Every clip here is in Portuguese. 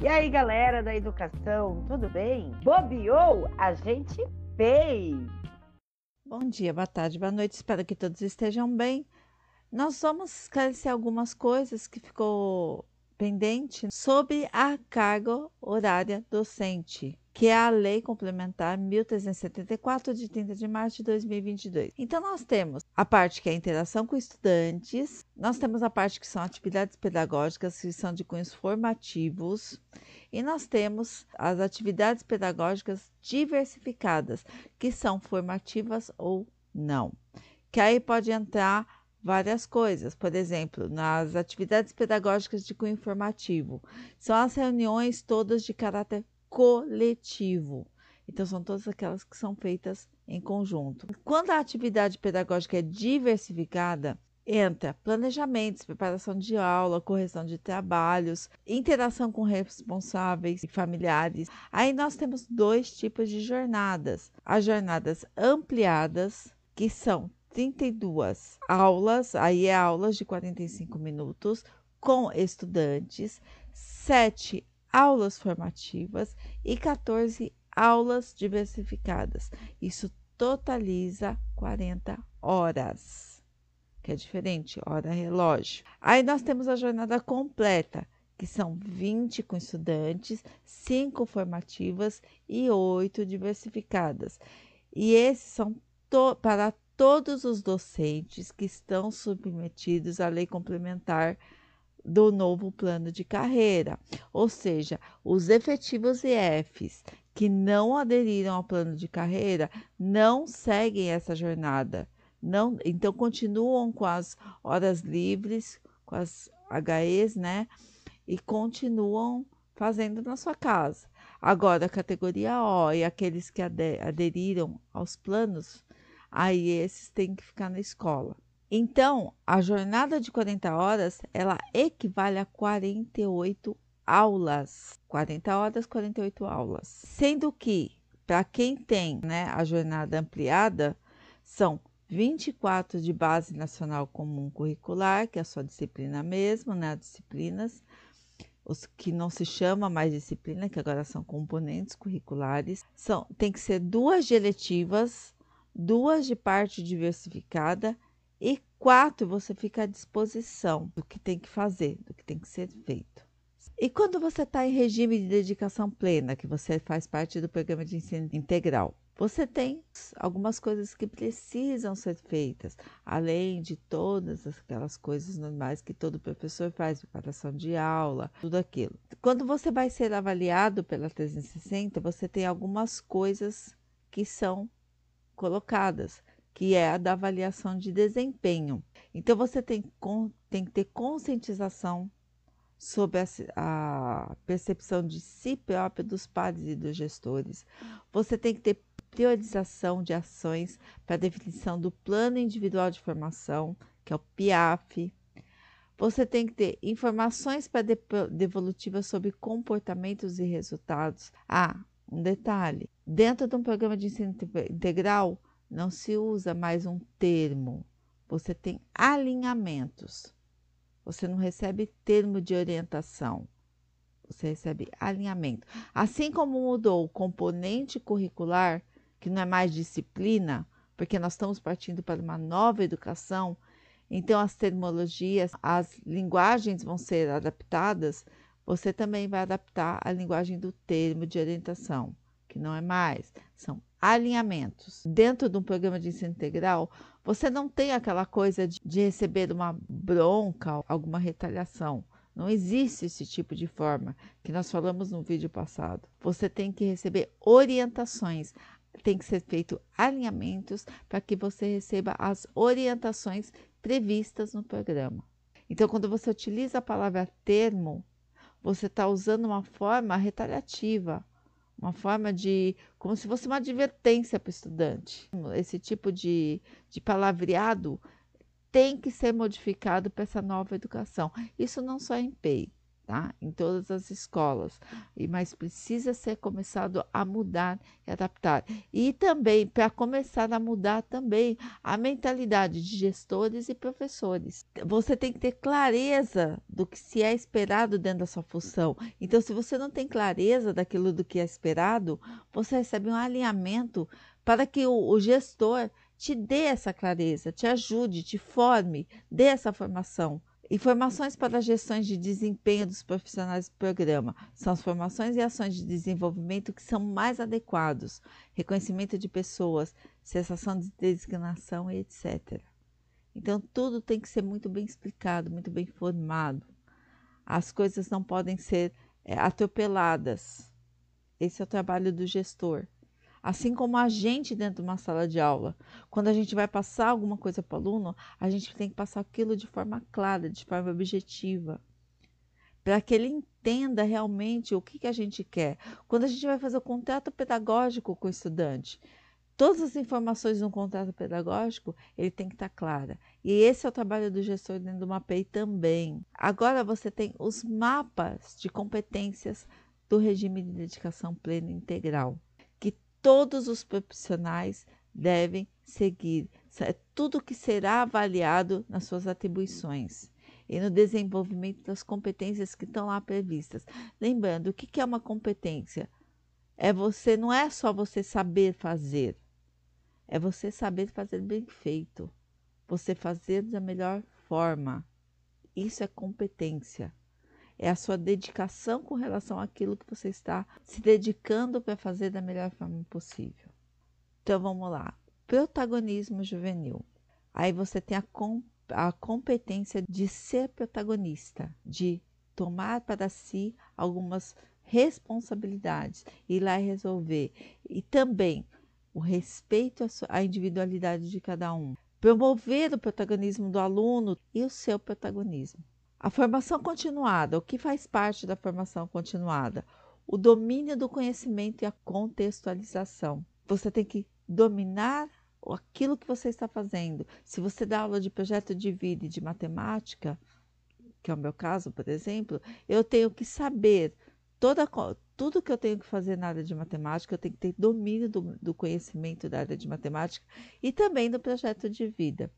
E aí, galera da educação, tudo bem? Bobeou? A gente fez! Bom dia, boa tarde, boa noite, espero que todos estejam bem. Nós vamos esclarecer algumas coisas que ficou pendente sobre a carga horária docente que é a Lei Complementar 1374, de 30 de março de 2022. Então, nós temos a parte que é a interação com estudantes, nós temos a parte que são atividades pedagógicas, que são de cunhos formativos, e nós temos as atividades pedagógicas diversificadas, que são formativas ou não. Que aí pode entrar várias coisas. Por exemplo, nas atividades pedagógicas de cunho informativo, são as reuniões todas de caráter coletivo. Então, são todas aquelas que são feitas em conjunto. Quando a atividade pedagógica é diversificada, entra planejamentos, preparação de aula, correção de trabalhos, interação com responsáveis e familiares. Aí nós temos dois tipos de jornadas: as jornadas ampliadas, que são 32 aulas, aí é aulas de 45 minutos com estudantes, sete aulas formativas e 14 aulas diversificadas. Isso totaliza 40 horas, que é diferente, hora relógio. Aí nós temos a jornada completa, que são 20 com estudantes, 5 formativas e 8 diversificadas. E esses são to para todos os docentes que estão submetidos à lei complementar do novo plano de carreira, ou seja, os efetivos EFs que não aderiram ao plano de carreira não seguem essa jornada, não, então continuam com as horas livres, com as HEs, né? E continuam fazendo na sua casa. Agora, a categoria O e aqueles que aderiram aos planos, aí esses têm que ficar na escola. Então, a jornada de 40 horas, ela equivale a 48 aulas. 40 horas, 48 aulas. Sendo que, para quem tem né, a jornada ampliada, são 24 de base nacional comum curricular, que é a sua disciplina mesmo, né, disciplinas, os que não se chama mais disciplina, que agora são componentes curriculares, são tem que ser duas de eletivas, duas de parte diversificada e quatro, você fica à disposição do que tem que fazer, do que tem que ser feito. E quando você está em regime de dedicação plena, que você faz parte do programa de ensino integral, você tem algumas coisas que precisam ser feitas, além de todas aquelas coisas normais que todo professor faz, preparação de aula, tudo aquilo. Quando você vai ser avaliado pela 360, você tem algumas coisas que são colocadas que é a da avaliação de desempenho. Então, você tem, tem que ter conscientização sobre a, a, percepção de si próprio dos pares e dos gestores. Você tem que ter priorização de ações para definição do plano individual de formação, que é o PIAF. Você tem que ter informações para devolutivas sobre comportamentos e resultados. Ah, um detalhe: dentro de um programa de ensino integral, não se usa mais um termo, você tem alinhamentos. Você não recebe termo de orientação, você recebe alinhamento. Assim como mudou o componente curricular, que não é mais disciplina, porque nós estamos partindo para uma nova educação, então as terminologias, as linguagens vão ser adaptadas, você também vai adaptar a linguagem do termo de orientação, que não é mais, são alinhamentos. Dentro de um programa de ensino integral, você não tem aquela coisa de, receber uma bronca, alguma retaliação. Não existe esse tipo de forma que nós falamos no vídeo passado. Você tem que receber orientações, tem que ser feito alinhamentos para que você receba as orientações previstas no programa. Então, quando você utiliza a palavra termo, você está usando uma forma retaliativa, uma forma de, como se fosse uma advertência para o estudante. Esse tipo de, de palavreado tem que ser modificado para essa nova educação. Isso não só em PEI, tá? Em todas as escolas. E mas precisa ser começado a mudar e adaptar. E também para começar a mudar também a mentalidade de gestores e professores. Você tem que ter clareza do que se é esperado dentro da sua função. Então, se você não tem clareza daquilo do que é esperado, você recebe um alinhamento para que o, o gestor te dê essa clareza, te ajude, te forme, dê essa formação Informações para gestões de desempenho dos profissionais do programa são as formações e ações de desenvolvimento que são mais adequados, reconhecimento de pessoas, cessação de designação e etc. Então, tudo tem que ser muito bem explicado, muito bem formado. As coisas não podem ser é, atropeladas. Esse é o trabalho do gestor assim como a gente dentro de uma sala de aula. Quando a gente vai passar alguma coisa para o aluno, a gente tem que passar aquilo de forma clara, de forma objetiva, para que ele entenda realmente o que, que a gente quer. Quando a gente vai fazer o contrato pedagógico com o estudante, todas as informações no contrato pedagógico, ele tem que estar tá clara. E esse é o trabalho do gestor dentro do MAPEI também. Agora você tem os mapas de competências do regime de dedicação plena integral todos os profissionais devem seguir. É tudo que será avaliado nas suas atribuições e no desenvolvimento das competências que estão lá previstas. Lembrando, o que é uma competência? É você, não é só você saber fazer, é você saber fazer bem feito, você fazer da melhor forma. Isso é competência é a sua dedicação com relação àquilo que você está se dedicando para fazer da melhor forma possível. Então vamos lá. Protagonismo juvenil. Aí você tem a, com, a competência de ser protagonista, de tomar para si algumas responsabilidades, ir lá e resolver. E também o respeito à individualidade de cada um. Promover o protagonismo do aluno e o seu protagonismo. A formação continuada, o que faz parte da formação continuada? O domínio do conhecimento e a contextualização. Você tem que dominar aquilo que você está fazendo. Se você dá aula de projeto de vida e de matemática, que é o meu caso, por exemplo, eu tenho que saber toda, tudo que eu tenho que fazer na área de matemática, eu tenho que ter domínio do, do conhecimento da área de matemática e também do projeto de vida.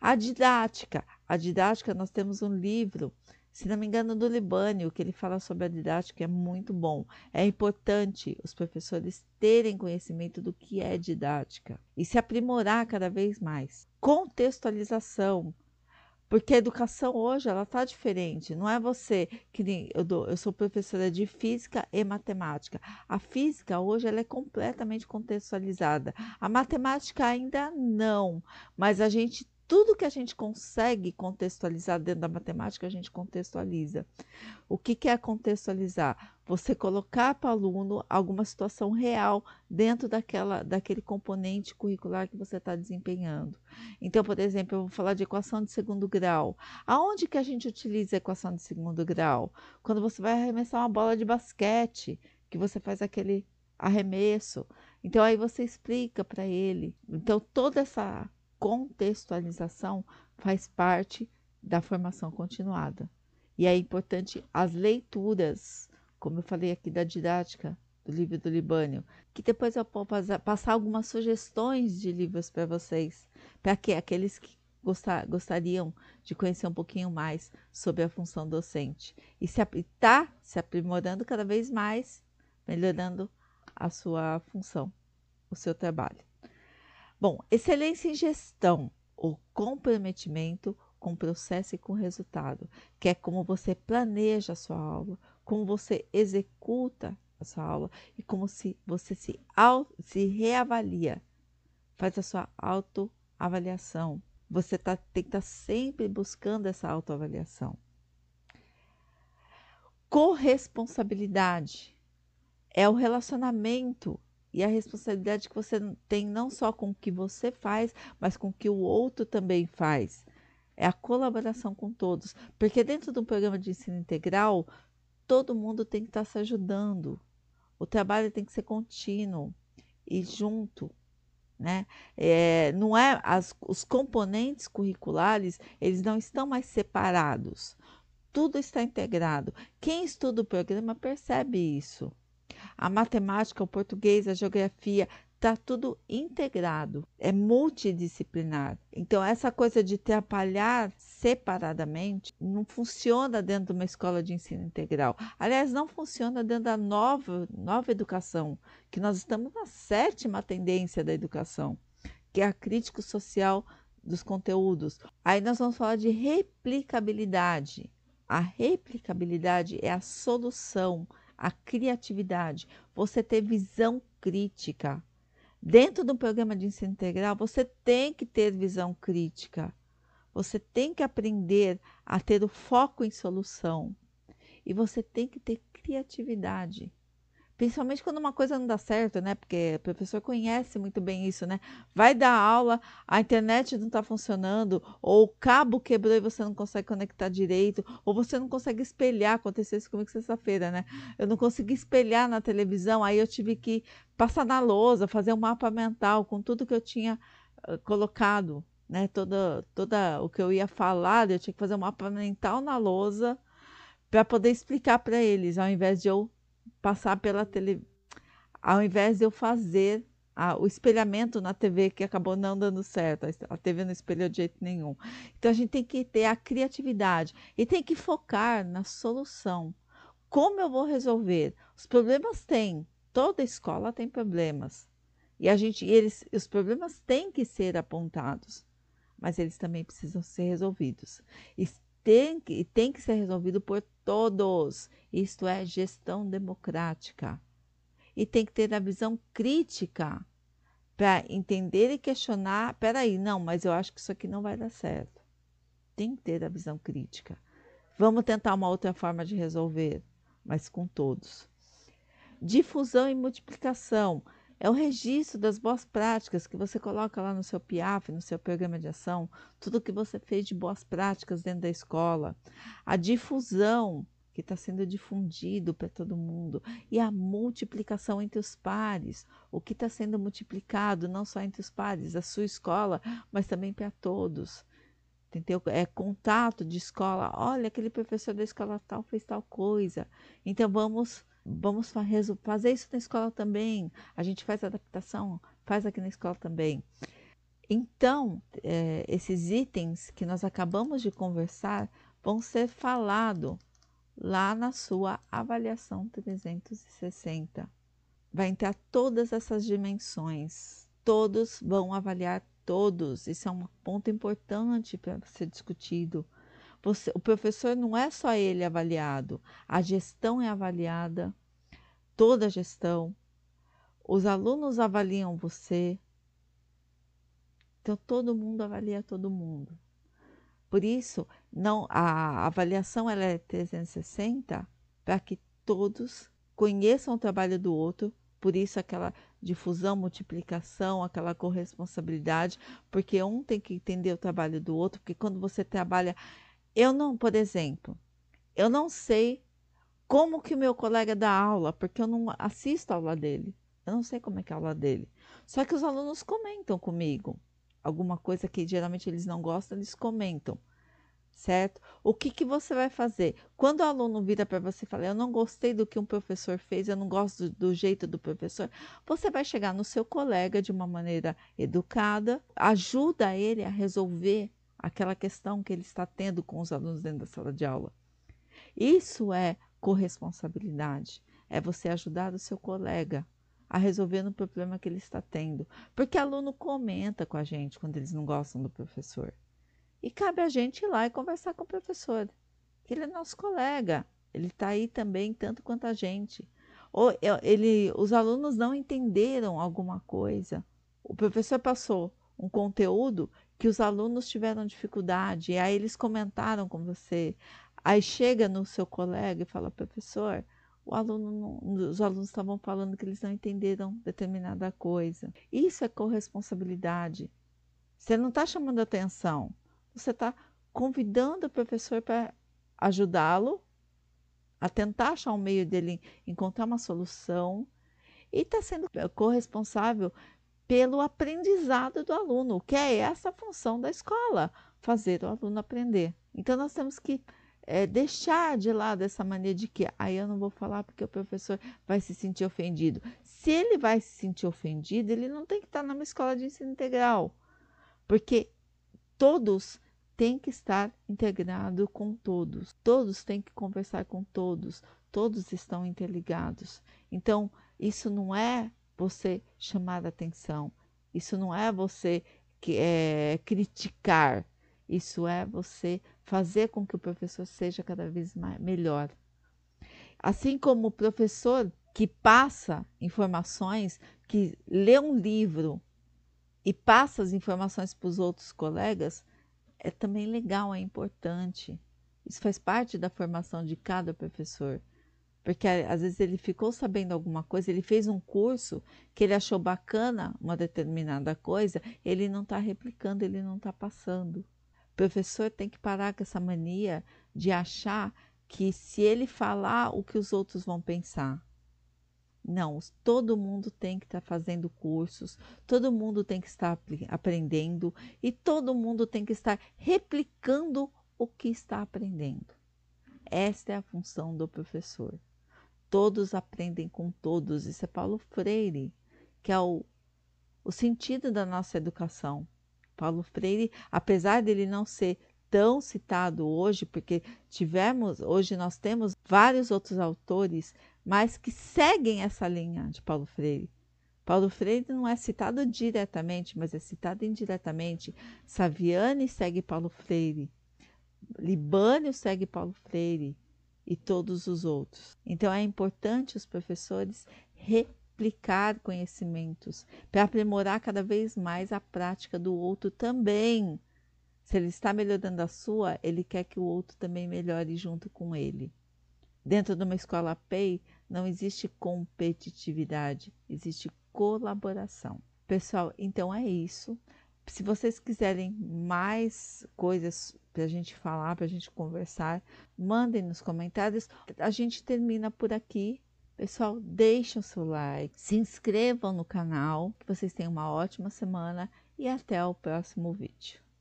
A didática. A didática, nós temos um livro, se não me engano, do Libânio, que ele fala sobre a didática, é muito bom. É importante os professores terem conhecimento do que é didática e se aprimorar cada vez mais. Contextualização. Porque a educação hoje ela está diferente. Não é você que nem eu, dou, eu sou professora de física e matemática. A física hoje ela é completamente contextualizada. A matemática ainda não, mas a gente tudo que a gente consegue contextualizar dentro da matemática, a gente contextualiza. O que, que é contextualizar? Você colocar para o aluno alguma situação real dentro daquela, daquele componente curricular que você está desempenhando. Então, por exemplo, eu vou falar de equação de segundo grau. Aonde que a gente utiliza a equação de segundo grau? Quando você vai arremessar uma bola de basquete, que você faz aquele arremesso. Então, aí você explica para ele. Então, toda essa contextualização faz parte da formação continuada. E é importante as leituras, como eu falei aqui da didática do livro do Libânio, que depois eu vou passar algumas sugestões de livros para vocês, para que aqueles que gostar, gostariam de conhecer um pouquinho mais sobre a função docente e se está se aprimorando cada vez mais, melhorando a sua função, o seu trabalho. Bom, excelência em gestão, o comprometimento com o processo e com o resultado, que é como você planeja a sua aula, como você executa a sua aula e como se você se, se reavalia, faz a sua autoavaliação. Você tá, tem que estar tá sempre buscando essa autoavaliação. Corresponsabilidade é o relacionamento e a responsabilidade que você tem não só com o que você faz, mas com o que o outro também faz. É a colaboração com todos. Porque dentro de um programa de ensino integral, todo mundo tem que estar se ajudando. O trabalho tem que ser contínuo e junto. Né? É, não é as, os componentes curriculares eles não estão mais separados tudo está integrado. Quem estuda o programa percebe isso. A matemática, o português, a geografia, está tudo integrado, é multidisciplinar. Então, essa coisa de trabalhar separadamente não funciona dentro de uma escola de ensino integral. Aliás, não funciona dentro da nova, nova educação, que nós estamos na sétima tendência da educação, que é a crítica social dos conteúdos. Aí nós vamos falar de replicabilidade. A replicabilidade é a solução, a criatividade, você ter visão crítica. Dentro do programa de ensino integral, você tem que ter visão crítica. Você tem que aprender a ter o foco em solução. E você tem que ter criatividade. Principalmente quando uma coisa não dá certo, né? Porque o professor conhece muito bem isso, né? Vai dar aula, a internet não está funcionando, ou o cabo quebrou e você não consegue conectar direito, ou você não consegue espelhar. Aconteceu isso comigo sexta-feira, né? Eu não consegui espelhar na televisão, aí eu tive que passar na lousa, fazer um mapa mental com tudo que eu tinha uh, colocado, né? Toda, toda o que eu ia falar, eu tinha que fazer um mapa mental na lousa para poder explicar para eles, ao invés de eu passar pela tele, ao invés de eu fazer a, o espelhamento na TV que acabou não dando certo, a TV não espelhou de jeito nenhum. Então a gente tem que ter a criatividade e tem que focar na solução. Como eu vou resolver? Os problemas têm, toda escola tem problemas. E a gente, eles, os problemas têm que ser apontados, mas eles também precisam ser resolvidos. E tem que, tem que ser resolvido por todos. Isto é gestão democrática. E tem que ter a visão crítica para entender e questionar. Peraí, não, mas eu acho que isso aqui não vai dar certo. Tem que ter a visão crítica. Vamos tentar uma outra forma de resolver, mas com todos. Difusão e multiplicação é o registro das boas práticas que você coloca lá no seu PIAF, no seu programa de ação, tudo que você fez de boas práticas dentro da escola, a difusão que está sendo difundido para todo mundo e a multiplicação entre os pares, o que está sendo multiplicado não só entre os pares, a sua escola, mas também para todos. Entendeu? É contato de escola. Olha, aquele professor da escola tal fez tal coisa. Então vamos Vamos fazer isso na escola também. A gente faz adaptação, faz aqui na escola também. Então, é, esses itens que nós acabamos de conversar vão ser falados lá na sua avaliação 360. Vai entrar todas essas dimensões. Todos vão avaliar todos. Isso é um ponto importante para ser discutido. Você, o professor não é só ele avaliado, a gestão é avaliada, toda a gestão, os alunos avaliam você, então todo mundo avalia todo mundo. Por isso, não a avaliação ela é 360 para que todos conheçam o trabalho do outro, por isso aquela difusão, multiplicação, aquela corresponsabilidade, porque um tem que entender o trabalho do outro, porque quando você trabalha eu não, por exemplo, eu não sei como que o meu colega dá aula, porque eu não assisto a aula dele. Eu não sei como é que é a aula dele. Só que os alunos comentam comigo. Alguma coisa que geralmente eles não gostam, eles comentam. Certo? O que, que você vai fazer? Quando o aluno vira para você e fala, eu não gostei do que um professor fez, eu não gosto do, do jeito do professor, você vai chegar no seu colega de uma maneira educada, ajuda ele a resolver aquela questão que ele está tendo com os alunos dentro da sala de aula. Isso é corresponsabilidade, é você ajudar o seu colega a resolver o problema que ele está tendo. Porque aluno comenta com a gente quando eles não gostam do professor. E cabe a gente ir lá e conversar com o professor, ele é nosso colega, ele está aí também tanto quanto a gente. Ou ele, os alunos não entenderam alguma coisa. O professor passou um conteúdo que os alunos tiveram dificuldade, e aí eles comentaram com você. Aí chega no seu colega e fala, professor, o aluno não, os alunos estavam falando que eles não entenderam determinada coisa. Isso é corresponsabilidade. Você não está chamando atenção, você está convidando o professor para ajudá-lo a tentar achar um meio dele encontrar uma solução e está sendo corresponsável pelo aprendizado do aluno, que é essa função da escola, fazer o aluno aprender. Então, nós temos que é, deixar de lado essa mania de que aí eu não vou falar porque o professor vai se sentir ofendido. Se ele vai se sentir ofendido, ele não tem que estar numa escola de ensino integral, porque todos têm que estar integrados com todos, todos têm que conversar com todos, todos estão interligados. Então, isso não é você chamar atenção, isso não é você que, é, criticar, isso é você fazer com que o professor seja cada vez mais, melhor. Assim como o professor que passa informações, que lê um livro e passa as informações para os outros colegas, é também legal, é importante. Isso faz parte da formação de cada professor. Porque às vezes ele ficou sabendo alguma coisa, ele fez um curso que ele achou bacana uma determinada coisa, ele não está replicando, ele não está passando. O professor tem que parar com essa mania de achar que se ele falar, o que os outros vão pensar. Não, todo mundo tem que estar tá fazendo cursos, todo mundo tem que estar aprendendo e todo mundo tem que estar replicando o que está aprendendo. Esta é a função do professor. Todos aprendem com todos. Isso é Paulo Freire, que é o, o sentido da nossa educação. Paulo Freire, apesar dele não ser tão citado hoje, porque tivemos, hoje nós temos vários outros autores, mas que seguem essa linha de Paulo Freire. Paulo Freire não é citado diretamente, mas é citado indiretamente. Saviani segue Paulo Freire. Libânio segue Paulo Freire e todos os outros. Então é importante os professores aplicar conhecimentos, para aprimorar cada vez mais a prática do outro também. Se ele está melhorando a sua, ele quer que o outro também melhore junto com ele. Dentro de uma escola PEI, não existe competitividade, existe colaboração. Pessoal, então é isso. Se vocês quiserem mais coisas para a gente falar, para a gente conversar, mandem nos comentários. A gente termina por aqui. Pessoal, deixem o seu like, se inscrevam no canal, que vocês tenham uma ótima semana e até o próximo vídeo.